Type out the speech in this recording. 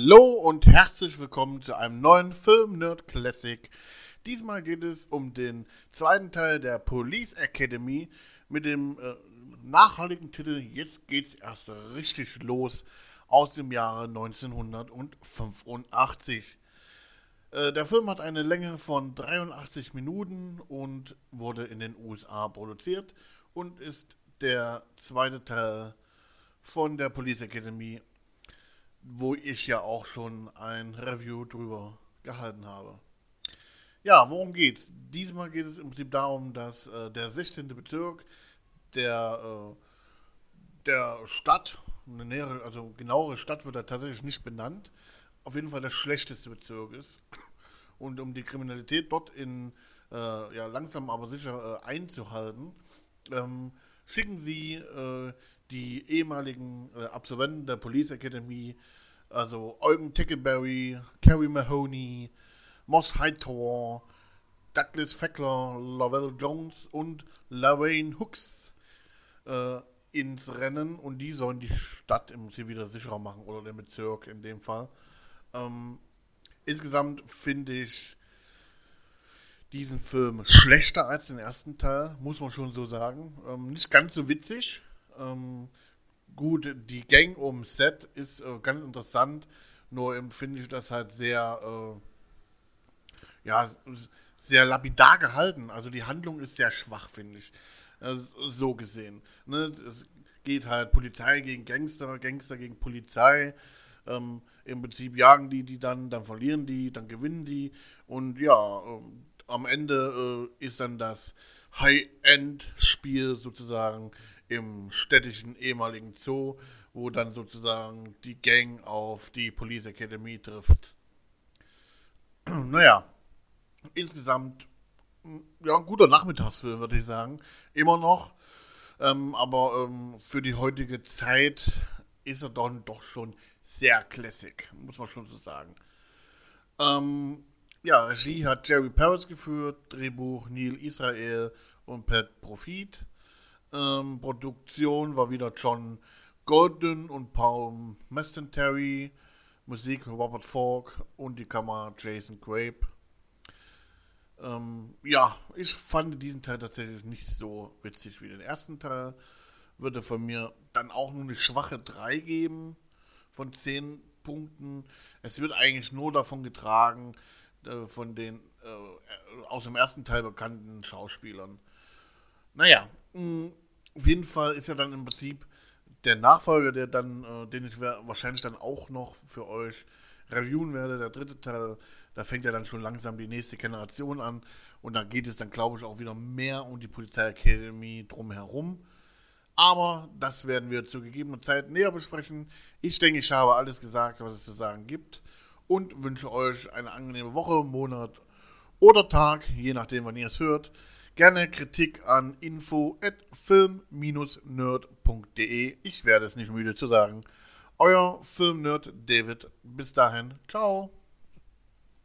Hallo und herzlich willkommen zu einem neuen Film Nerd Classic. Diesmal geht es um den zweiten Teil der Police Academy mit dem äh, nachhaltigen Titel Jetzt geht's erst richtig los aus dem Jahre 1985. Äh, der Film hat eine Länge von 83 Minuten und wurde in den USA produziert und ist der zweite Teil von der Police Academy wo ich ja auch schon ein Review drüber gehalten habe. Ja, worum geht's? Diesmal geht es im Prinzip darum, dass äh, der 16. Bezirk der, äh, der Stadt, eine nähere, also genauere Stadt wird da tatsächlich nicht benannt, auf jeden Fall der schlechteste Bezirk ist. Und um die Kriminalität dort in äh, ja, langsam aber sicher äh, einzuhalten, ähm, schicken sie äh, die ehemaligen äh, Absolventen der Police Academy, also Eugen Tickleberry, Carrie Mahoney, Moss Hightower, Douglas Fackler, Lavelle Jones und Lorraine Hooks äh, ins Rennen und die sollen die Stadt im Prinzip wieder sicherer machen oder den Bezirk in dem Fall. Ähm, insgesamt finde ich diesen Film schlechter als den ersten Teil, muss man schon so sagen. Ähm, nicht ganz so witzig. Ähm, gut, die Gang um Set ist äh, ganz interessant, nur empfinde ich das halt sehr, äh, ja, sehr lapidar gehalten. Also die Handlung ist sehr schwach, finde ich. Äh, so gesehen. Ne? Es geht halt Polizei gegen Gangster, Gangster gegen Polizei. Ähm, Im Prinzip jagen die die dann, dann verlieren die, dann gewinnen die. Und ja, ähm, am Ende äh, ist dann das High-End-Spiel sozusagen im städtischen ehemaligen Zoo, wo dann sozusagen die Gang auf die Police Academy trifft. naja, insgesamt ja, ein guter Nachmittagsfilm, würde ich sagen. Immer noch. Ähm, aber ähm, für die heutige Zeit ist er dann doch schon sehr classic, muss man schon so sagen. Ähm, ja, Regie hat Jerry Paris geführt, Drehbuch Neil Israel und Pat Profit. Ähm, Produktion war wieder John Golden und Paul Mestentary. Musik Robert Falk und die Kamera Jason Grape. Ähm, ja, ich fand diesen Teil tatsächlich nicht so witzig wie den ersten Teil. Würde von mir dann auch nur eine schwache 3 geben von 10 Punkten. Es wird eigentlich nur davon getragen, äh, von den äh, aus dem ersten Teil bekannten Schauspielern. Naja, mh, auf jeden Fall ist ja dann im Prinzip der Nachfolger, der dann, äh, den ich wahrscheinlich dann auch noch für euch reviewen werde, der dritte Teil, da fängt ja dann schon langsam die nächste Generation an und da geht es dann, glaube ich, auch wieder mehr um die Polizeiakademie drumherum. Aber das werden wir zu gegebener Zeit näher besprechen. Ich denke, ich habe alles gesagt, was es zu sagen gibt und wünsche euch eine angenehme Woche, Monat oder Tag, je nachdem, wann ihr es hört. Gerne Kritik an info at film-nerd.de. Ich werde es nicht müde zu sagen. Euer Filmnerd David. Bis dahin. Ciao.